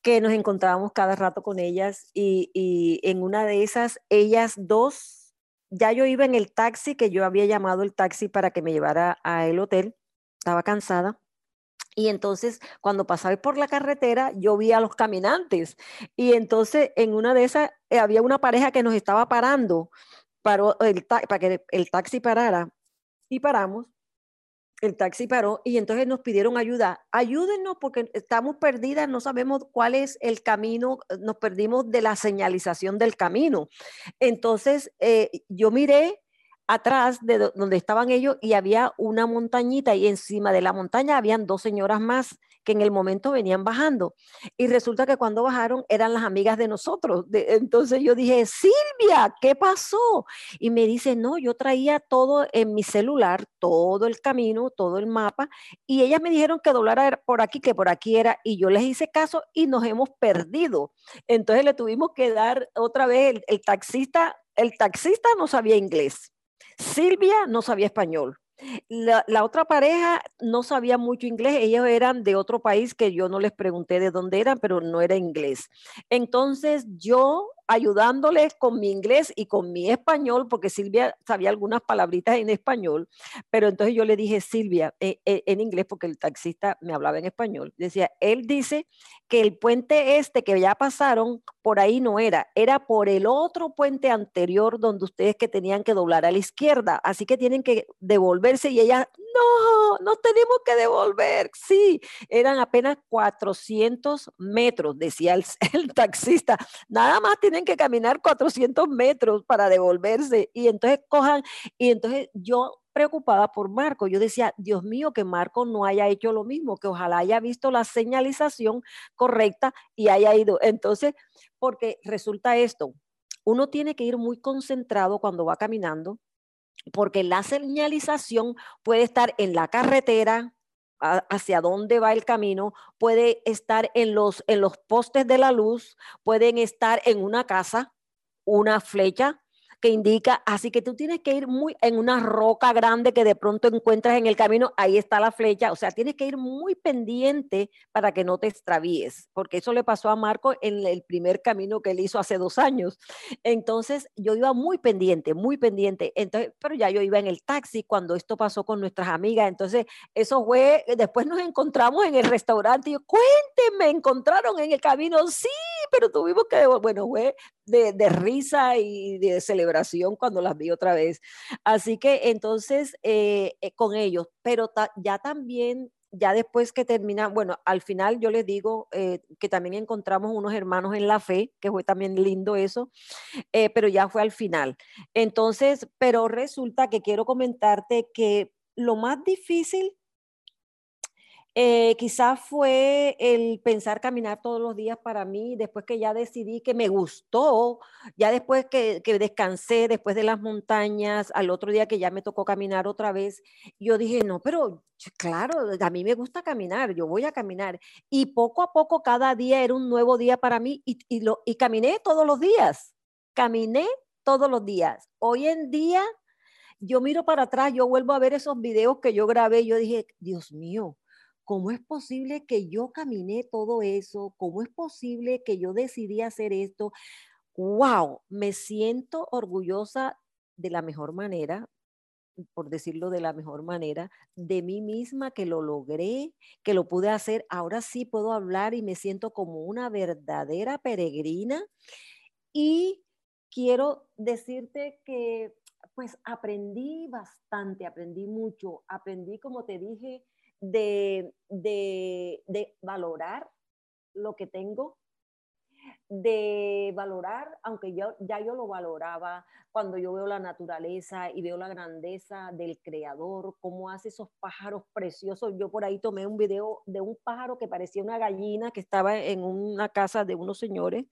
que nos encontrábamos cada rato con ellas y, en una de esas, ellas dos, ya yo iba en el taxi, que yo había llamado el taxi para que me llevara al hotel, estaba cansada. Y entonces, cuando pasaba por la carretera, yo vi a los caminantes. Y entonces, en una de esas, eh, había una pareja que nos estaba parando paró el para que el taxi parara. Y paramos. El taxi paró y entonces nos pidieron ayuda. Ayúdennos porque estamos perdidas, no sabemos cuál es el camino, nos perdimos de la señalización del camino. Entonces, eh, yo miré atrás de donde estaban ellos y había una montañita y encima de la montaña habían dos señoras más que en el momento venían bajando. Y resulta que cuando bajaron eran las amigas de nosotros. entonces yo dije, Silvia, ¿qué pasó? Y me dice, no, yo traía todo en mi celular, todo el camino, todo el mapa, y ellas me dijeron que doblara por aquí, que por aquí era, y yo les hice caso y nos hemos perdido. Entonces le tuvimos que dar otra vez el taxista, el taxista no sabía inglés Silvia no sabía español. La, otra pareja no sabía mucho inglés, ellos eran de otro país que yo no les pregunté de dónde eran, pero no era inglés. Entonces yo ayudándoles con mi inglés y con mi español, porque Silvia sabía algunas palabritas en español, pero entonces yo le dije, Silvia, eh, eh, en inglés, porque el taxista me hablaba en español, decía, él dice que el puente este que ya pasaron, por ahí no era, era por el otro puente anterior donde ustedes que tenían que doblar a la izquierda, así que tienen que devolverse y ella, no, no tenemos que devolver, sí, eran apenas 400 metros, decía el, el taxista, nada más tienen que caminar 400 metros para devolverse y entonces cojan, y entonces yo preocupada por Marco. Yo decía, Dios mío, que Marco no haya hecho lo mismo, que ojalá haya visto la señalización correcta y haya ido. Entonces, porque resulta esto, uno tiene que ir muy concentrado cuando va caminando, porque la señalización puede estar en la carretera, hacia dónde va el camino, puede estar en los, en los postes de la luz, pueden estar en una casa, una flecha, que indica, así que tú tienes que ir muy en una roca grande que de pronto encuentras en el camino, ahí está la flecha, o sea, tienes que ir muy pendiente para que no te extravíes, porque eso le pasó a Marco en el primer camino que él hizo hace dos años. Entonces, yo iba muy pendiente, muy pendiente, entonces, pero ya yo iba en el taxi cuando esto pasó con nuestras amigas, entonces, eso fue, después nos encontramos en el restaurante y yo, cuéntenme, encontraron en el camino, sí, pero tuvimos que, bueno, fue de, de risa y de celebración cuando las vi otra vez. Así que entonces eh, eh, con ellos, pero ya también ya después que termina, bueno, al final yo les digo eh, que también encontramos unos hermanos en la fe, que fue también lindo eso, pero ya fue al final. Entonces, pero resulta que quiero comentarte que lo más difícil eh, quizás fue el pensar caminar todos los días para mí, después que ya decidí que me gustó, ya después que, descansé, después de las montañas, al otro día que ya me tocó caminar otra vez, yo dije, no, pero claro, a mí me gusta caminar, yo voy a caminar. Y poco a poco cada día era un nuevo día para mí y, y caminé todos los días, caminé todos los días. Hoy en día yo miro para atrás, yo vuelvo a ver esos videos que yo grabé, yo dije, Dios mío, ¿cómo es posible que yo caminé todo eso? ¿Cómo es posible que yo decidí hacer esto? ¡Wow! Me siento orgullosa de la mejor manera, por decirlo de la mejor manera, de mí misma que lo logré, que lo pude hacer. Ahora sí puedo hablar y me siento como una verdadera peregrina. Y quiero decirte que pues aprendí bastante, aprendí mucho, aprendí, como te dije, de, de, valorar lo que tengo, de valorar, aunque yo, ya yo lo valoraba, cuando yo veo la naturaleza y veo la grandeza del creador, cómo hace esos pájaros preciosos. Yo por ahí tomé un video de un pájaro que parecía una gallina que estaba en una casa de unos señores.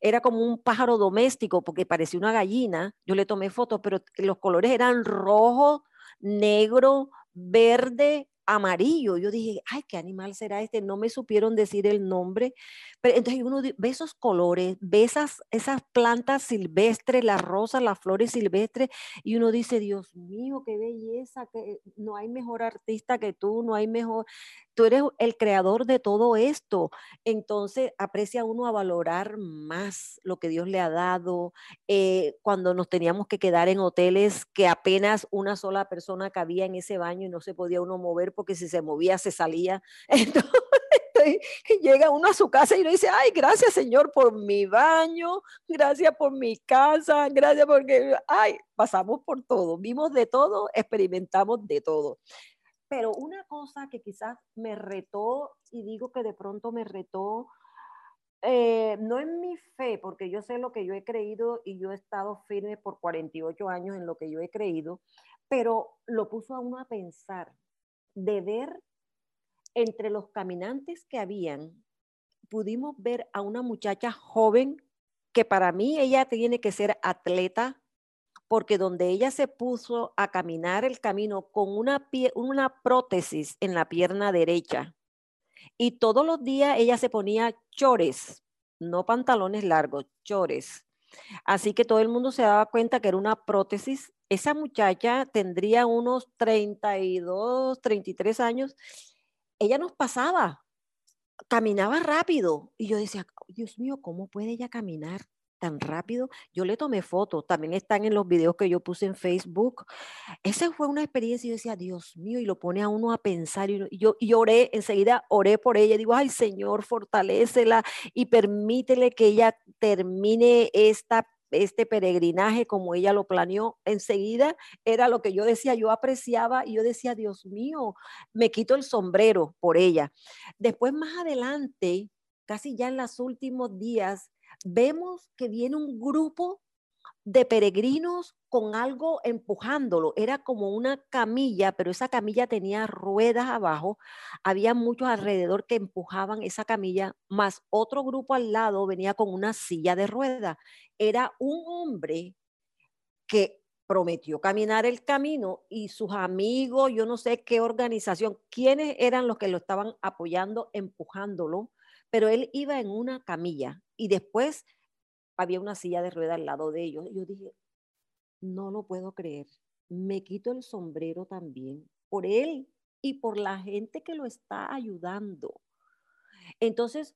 Era como un pájaro doméstico porque parecía una gallina. Yo le tomé fotos, pero los colores eran rojo, negro, verde, amarillo. Yo dije, ay, ¿qué animal será este? No me supieron decir el nombre. Pero entonces uno ve esos colores, ve esas, esas plantas silvestres, las rosas, las flores silvestres, y uno dice, Dios mío, qué belleza, que no hay mejor artista que tú, no hay mejor, tú eres el creador de todo esto. Entonces aprecia uno a valorar más lo que Dios le ha dado. Eh, cuando nos teníamos que quedar en hoteles que apenas una sola persona cabía en ese baño y no se podía uno mover porque si se movía se salía. Entonces, llega uno a su casa y uno dice, ay, gracias Señor por mi baño, gracias por mi casa, gracias porque, ay, pasamos por todo, vimos de todo, experimentamos de todo. Pero una cosa que quizás me retó, y digo que de pronto me retó, eh, no en mi fe, porque yo sé lo que yo he creído y yo he estado firme por 48 años en lo que yo he creído, pero lo puso a uno a pensar de ver entre los caminantes que habían, pudimos ver a una muchacha joven que para mí ella tiene que ser atleta, porque donde ella se puso a caminar el camino con una, una prótesis en la pierna derecha, y todos los días ella se ponía chores, no pantalones largos, chores. Así que todo el mundo se daba cuenta que era una prótesis. Esa muchacha tendría unos 32, 33 años. Ella nos pasaba, caminaba rápido. Y yo decía, Dios mío, ¿cómo puede ella caminar tan rápido. Yo le tomé fotos, también están en los videos que yo puse en Facebook. Esa fue una experiencia y yo decía, Dios mío, y lo pone a uno a pensar. Y yo y oré, enseguida oré por ella. Digo, ay Señor, fortalécela y permítele que ella termine esta este peregrinaje como ella lo planeó, enseguida era lo que yo decía, yo apreciaba y yo decía, Dios mío, me quito el sombrero por ella. Después más adelante, casi ya en los últimos días, vemos que viene un grupo de peregrinos con algo empujándolo. Era como una camilla, pero esa camilla tenía ruedas abajo. Había muchos alrededor que empujaban esa camilla, más otro grupo al lado venía con una silla de ruedas. Era un hombre que prometió caminar el camino y sus amigos, yo no sé qué organización, quiénes eran los que lo estaban apoyando, empujándolo, pero él iba en una camilla y después había una silla de rueda al lado de ellos. Yo dije, no lo puedo creer. Me quito el sombrero también por él y por la gente que lo está ayudando. Entonces,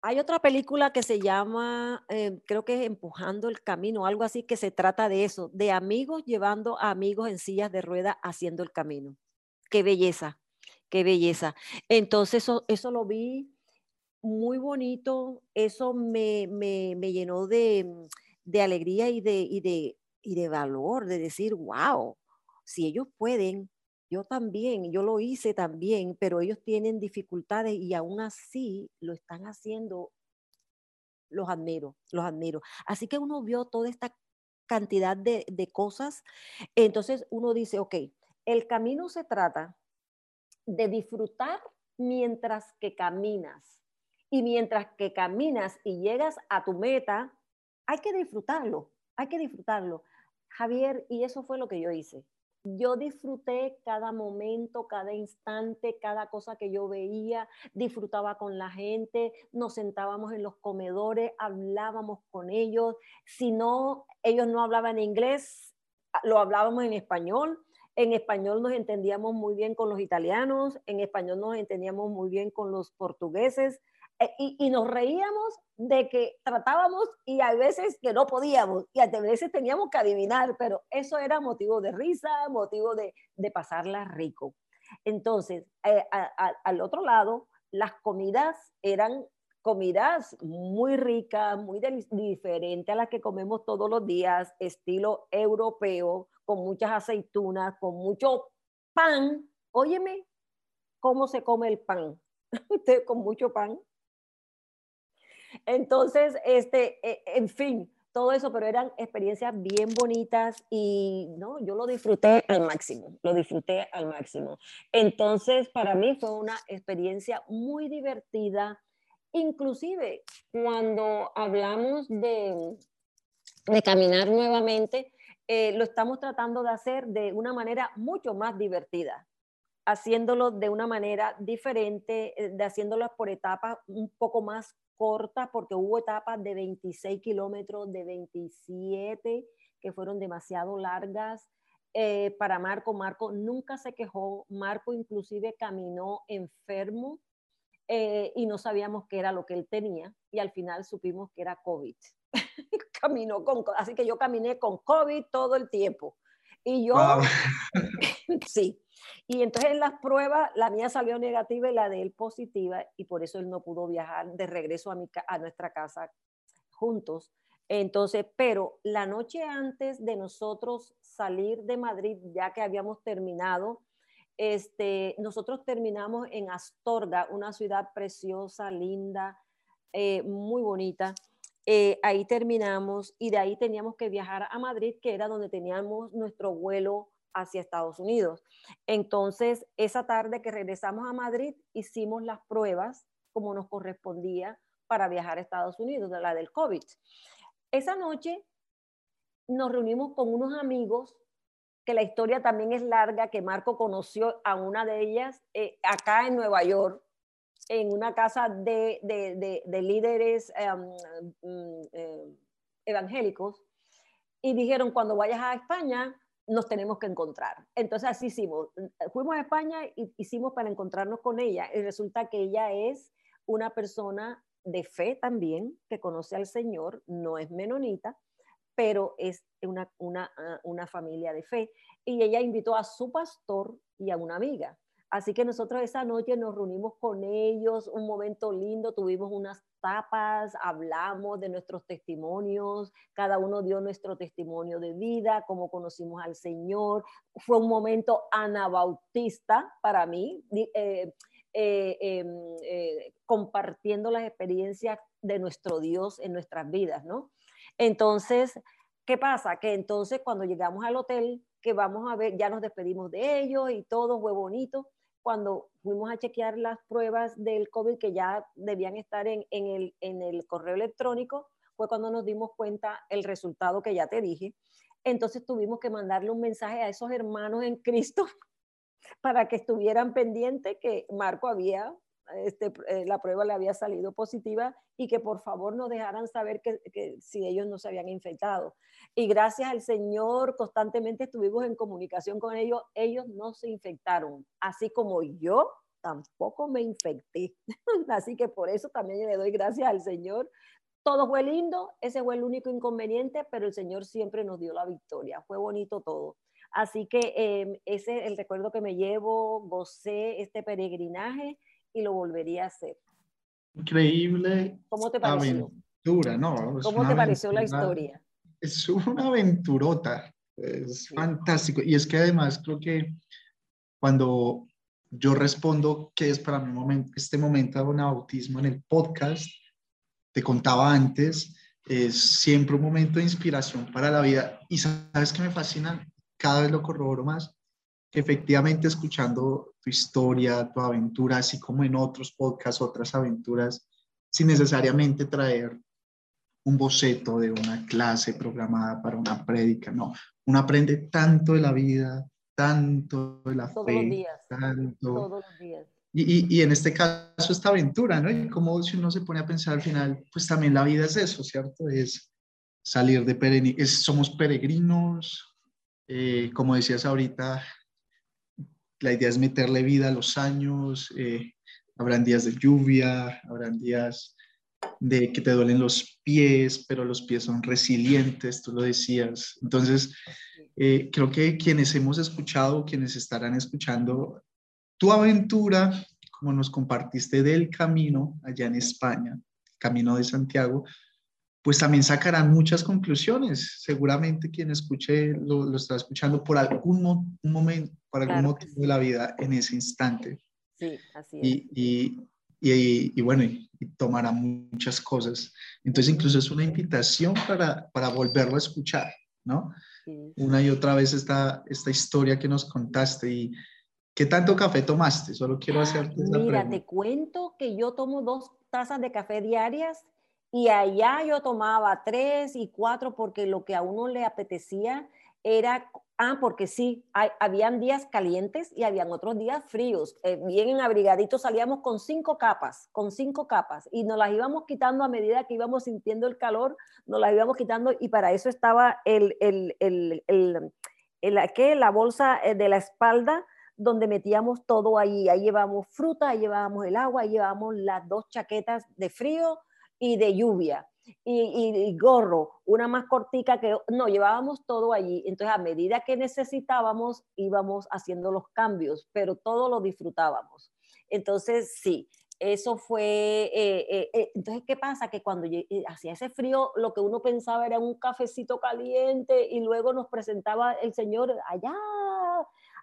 hay otra película que se llama, eh, creo que es Empujando el Camino, algo así que se trata de eso, de amigos llevando a amigos en sillas de rueda haciendo el camino. Qué belleza, qué belleza. Entonces, eso, eso lo vi muy bonito, eso me, llenó de, alegría y de, y, de, y de valor, de decir, wow, si ellos pueden, yo también, yo lo hice también, pero ellos tienen dificultades y aún así lo están haciendo, los admiro, los admiro. Así que uno vio toda esta cantidad de, de cosas, entonces uno dice, ok, el camino se trata de disfrutar mientras que caminas y mientras que caminas y llegas a tu meta, hay que disfrutarlo, hay que disfrutarlo. Javier, y eso fue lo que yo hice. Yo disfruté cada momento, cada instante, cada cosa que yo veía, disfrutaba con la gente, nos sentábamos en los comedores, hablábamos con ellos. Si no, ellos no hablaban inglés, lo hablábamos en español. En español nos entendíamos muy bien con los italianos, en español nos entendíamos muy bien con los portugueses, eh, y, nos reíamos de que tratábamos y a veces que no podíamos y a veces teníamos que adivinar, pero eso era motivo de risa, motivo de, de pasarla rico. Entonces, eh, al otro lado, las comidas eran comidas muy ricas, muy diferentes a las que comemos todos los días, estilo europeo, con muchas aceitunas, con mucho pan. Óyeme, ¿cómo se come el pan? con mucho pan. Entonces, este, e, en fin, todo eso, pero eran experiencias bien bonitas y no, yo lo disfruté al máximo, lo disfruté al máximo. Entonces, para mí fue una experiencia muy divertida, inclusive cuando hablamos de, de caminar nuevamente, eh, lo estamos tratando de hacer de una manera mucho más divertida. haciéndolo de una manera diferente, eh, de haciéndolo por etapas un poco más cortas, porque hubo etapas de 26 kilómetros, de 27, que fueron demasiado largas. Eh, para Marco, Marco nunca se quejó, Marco inclusive caminó enfermo eh, y no sabíamos qué era lo que él tenía y al final supimos que era COVID. Caminó con, así que yo caminé con COVID todo el tiempo. Y yo, sí. Y entonces en las pruebas, la mía salió negativa y la de él positiva, y por eso él no pudo viajar de regreso a, mi, a nuestra casa juntos. Entonces, pero la noche antes de nosotros salir de Madrid, ya que habíamos terminado, este, nosotros terminamos en Astorga, una ciudad preciosa, linda, eh, muy bonita. Eh, ahí terminamos y de ahí teníamos que viajar a Madrid, que era donde teníamos nuestro vuelo hacia Estados Unidos. Entonces, esa tarde que regresamos a Madrid, hicimos las pruebas como nos correspondía para viajar a Estados Unidos, de la del COVID. Esa noche nos reunimos con unos amigos, que la historia también es larga, que Marco conoció a una de ellas eh, acá en Nueva York, en una casa de, líderes em, mm, em, evangélicos y dijeron, cuando vayas a España, nos tenemos que encontrar. Entonces así hicimos. Fuimos a España y hicimos para encontrarnos con ella y resulta que ella es una persona de fe también, que conoce al Señor, no es menonita, pero es una, una, una familia de fe. Y ella invitó a su pastor y a una amiga. Así que nosotros esa noche nos reunimos con ellos, un momento lindo, tuvimos unas tapas, hablamos de nuestros testimonios, cada uno dio nuestro testimonio de vida, cómo conocimos al Señor. Fue un momento anabautista para mí, eh, eh, em, eh, compartiendo las experiencias de nuestro Dios en nuestras vidas, ¿no? Entonces, ¿qué pasa? Que entonces cuando llegamos al hotel, que vamos a ver, ya nos despedimos de ellos y todo fue bonito cuando fuimos a chequear las pruebas del COVID que ya debían estar en, el, el correo electrónico, fue cuando nos dimos cuenta el resultado que ya te dije. Entonces tuvimos que mandarle un mensaje a esos hermanos en Cristo para que estuvieran pendientes que Marco había este, eh, la prueba le había salido positiva y que por favor nos dejaran saber que, si ellos no se habían infectado. Y gracias al Señor, constantemente estuvimos en comunicación con ellos, ellos no se infectaron, así como yo tampoco me infecté. así que por eso también le doy gracias al Señor. Todo fue lindo, ese fue el único inconveniente, pero el Señor siempre nos dio la victoria, fue bonito todo. Así que em, ese es el recuerdo que me llevo, gocé este peregrinaje y lo volvería a hacer. Increíble. ¿Cómo te pareció? Aventura, ¿no? ¿Cómo te pareció la historia? Es una aventurota, es fantástico. Y es que además creo que cuando yo respondo qué es para mí este momento de un bautismo en el podcast, te contaba antes, es siempre un momento de inspiración para la vida. Y sabes que me fascina, cada vez lo corroboro más, efectivamente escuchando tu historia, tu aventura, así como en otros podcasts, otras aventuras, sin necesariamente traer un boceto de una clase programada para una prédica, no, uno aprende tanto de la vida, tanto de la todos fe, los días, tanto. Todos los días. Y, y, y, en este caso esta aventura, ¿no? Y como si uno se pone a pensar al final, pues también la vida es eso, ¿cierto? Es salir de peregrinos, somos peregrinos, eh, como decías ahorita, la idea es meterle vida a los años, eh, habrán días de lluvia, habrán días de que te duelen los pies, pero los pies son resilientes, tú lo decías. Entonces, eh, creo que quienes hemos escuchado, quienes estarán escuchando tu aventura, como nos compartiste del camino allá en España, camino de Santiago, pues también sacarán muchas conclusiones. Seguramente quien escuche lo, lo está escuchando por algún momento, por algún motivo de la vida en ese instante. Sí, así es. Y, y, y, y bueno, y, tomará muchas cosas. Entonces incluso es una invitación para, para volverlo a escuchar, ¿no? Sí. Una y otra vez esta, esta historia que nos contaste y ¿qué tanto café tomaste? Solo quiero hacerte esa Mira, pregunta. te cuento que yo tomo dos tazas de café diarias y allá yo tomaba tres y cuatro porque lo que a uno le apetecía era Ah, porque sí, hay, habían días calientes y habían otros días fríos. Eh, bien en abrigaditos salíamos con cinco capas, con cinco capas, y nos las íbamos quitando a medida que íbamos sintiendo el calor, nos las íbamos quitando, y para eso estaba el, el, el, el, el la bolsa eh, de la espalda, donde metíamos todo ahí. Ahí llevábamos fruta, ahí llevábamos el agua, ahí llevábamos las dos chaquetas de frío y de lluvia y, gorro, una más cortica que no, llevábamos todo allí. Entonces, a medida que necesitábamos, íbamos haciendo los cambios, pero todo lo disfrutábamos. Entonces, sí, eso fue, eh, eh, eh, entonces, ¿qué pasa? Que cuando hacía ese frío, lo que uno pensaba era un cafecito caliente y luego nos presentaba el Señor allá,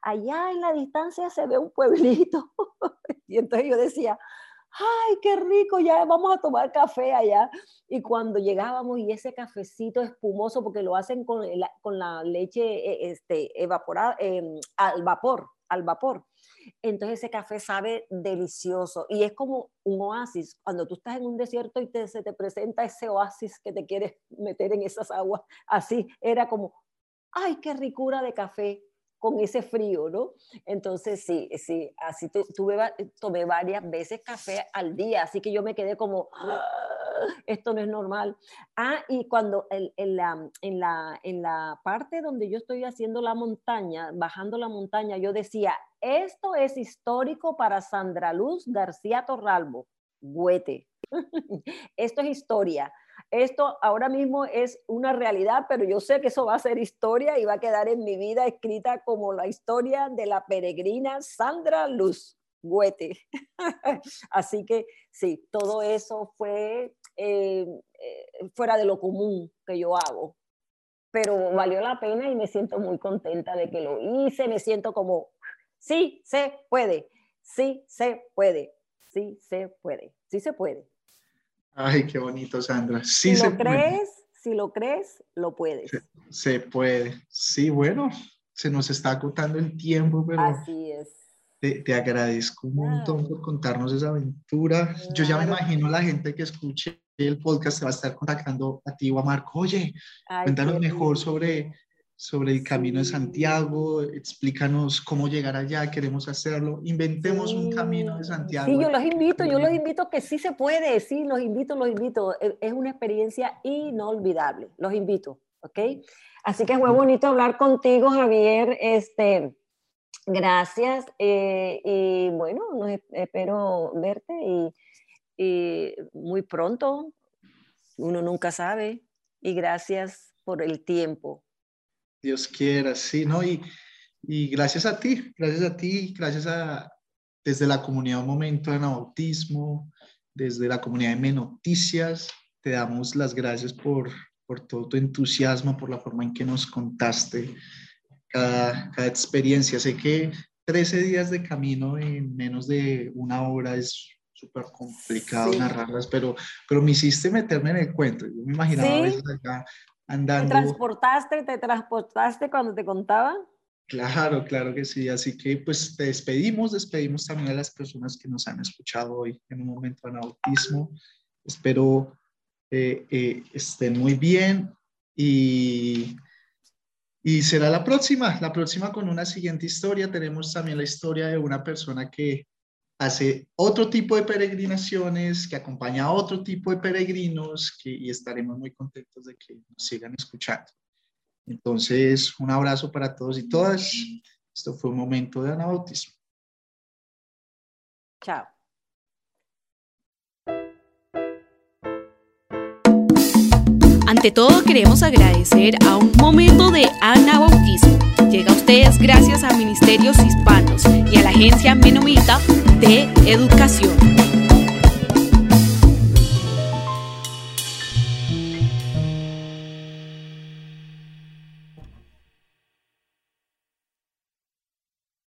allá en la distancia se ve un pueblito. y entonces yo decía, ay, qué rico, ya vamos a tomar café allá. Y cuando llegábamos y ese cafecito espumoso, porque lo hacen con, con la leche e, este, evaporada, em, al vapor, al vapor. Entonces ese café sabe delicioso y es como un oasis. Cuando tú estás en un desierto y te, se te presenta ese oasis que te quieres meter en esas aguas, así era como, ay, qué ricura de café con ese frío, ¿no? Entonces, sí, sí, así tuve, tomé varias veces café al día, así que yo me quedé como, ah, esto no es normal. Ah, y cuando en, la, en, la, en la parte donde yo estoy haciendo la montaña, bajando la montaña, yo decía, esto es histórico para Sandra Luz García Torralbo, Güete. esto es historia. Esto ahora mismo es una realidad, pero yo sé que eso va a ser historia y va a quedar en mi vida escrita como la historia de la peregrina Sandra Luz Güete. Así que sí, todo eso fue eh, eh, fuera de lo común que yo hago, pero valió la pena y me siento muy contenta de que lo hice, me siento como, sí, se puede, sí, se puede, sí, se puede, sí se puede. Ay, qué bonito, Sandra. Sí si lo crees, si lo crees, lo puedes. Se, puede. Sí, bueno, se nos está acotando el tiempo, pero. Así es. Te, agradezco un montón por contarnos esa aventura. Yo ya me imagino la gente que escuche el podcast se va a estar contactando a ti o a Marco. Oye, cuéntanos mejor sobre sobre el Camino de Santiago, explícanos cómo llegar allá, queremos hacerlo, inventemos un Camino de Santiago. Sí, yo los invito, yo los invito que sí se puede, sí, los invito, los invito. E, es una experiencia inolvidable, los invito, ¿ok? Así que fue bonito hablar contigo, Javier. Este, gracias eh, y bueno, espero verte y, y muy pronto, uno nunca sabe, y gracias por el tiempo Dios quiera, sí, ¿no? Y, y gracias a ti, gracias a ti, gracias a desde la comunidad Un Momento de Anabautismo, desde la comunidad de Menoticias, te damos las gracias por, por todo tu entusiasmo, por la forma en que nos contaste cada, cada experiencia. Sé que 13 días de camino en menos de una hora es súper complicado narrarlas, pero, pero me hiciste meterme en el cuento. Yo me imaginaba a veces acá ¿Te transportaste, te transportaste cuando te contaba? Claro, claro que sí. Así que pues te despedimos, despedimos también a las personas que nos han escuchado hoy en un momento de autismo. Espero eh, eh, estén muy bien y, y será la próxima, la próxima con una siguiente historia. Tenemos también la historia de una persona que hace otro tipo de peregrinaciones, que acompaña a otro tipo de peregrinos que, y estaremos muy contentos de que nos sigan escuchando. Entonces, un abrazo para todos y todas. Esto fue un momento de anabautismo. Chao. Ante todo queremos agradecer a un momento de anabautismo. Llega a ustedes gracias a Ministerios Hispanos y a la agencia Menomita de Educación.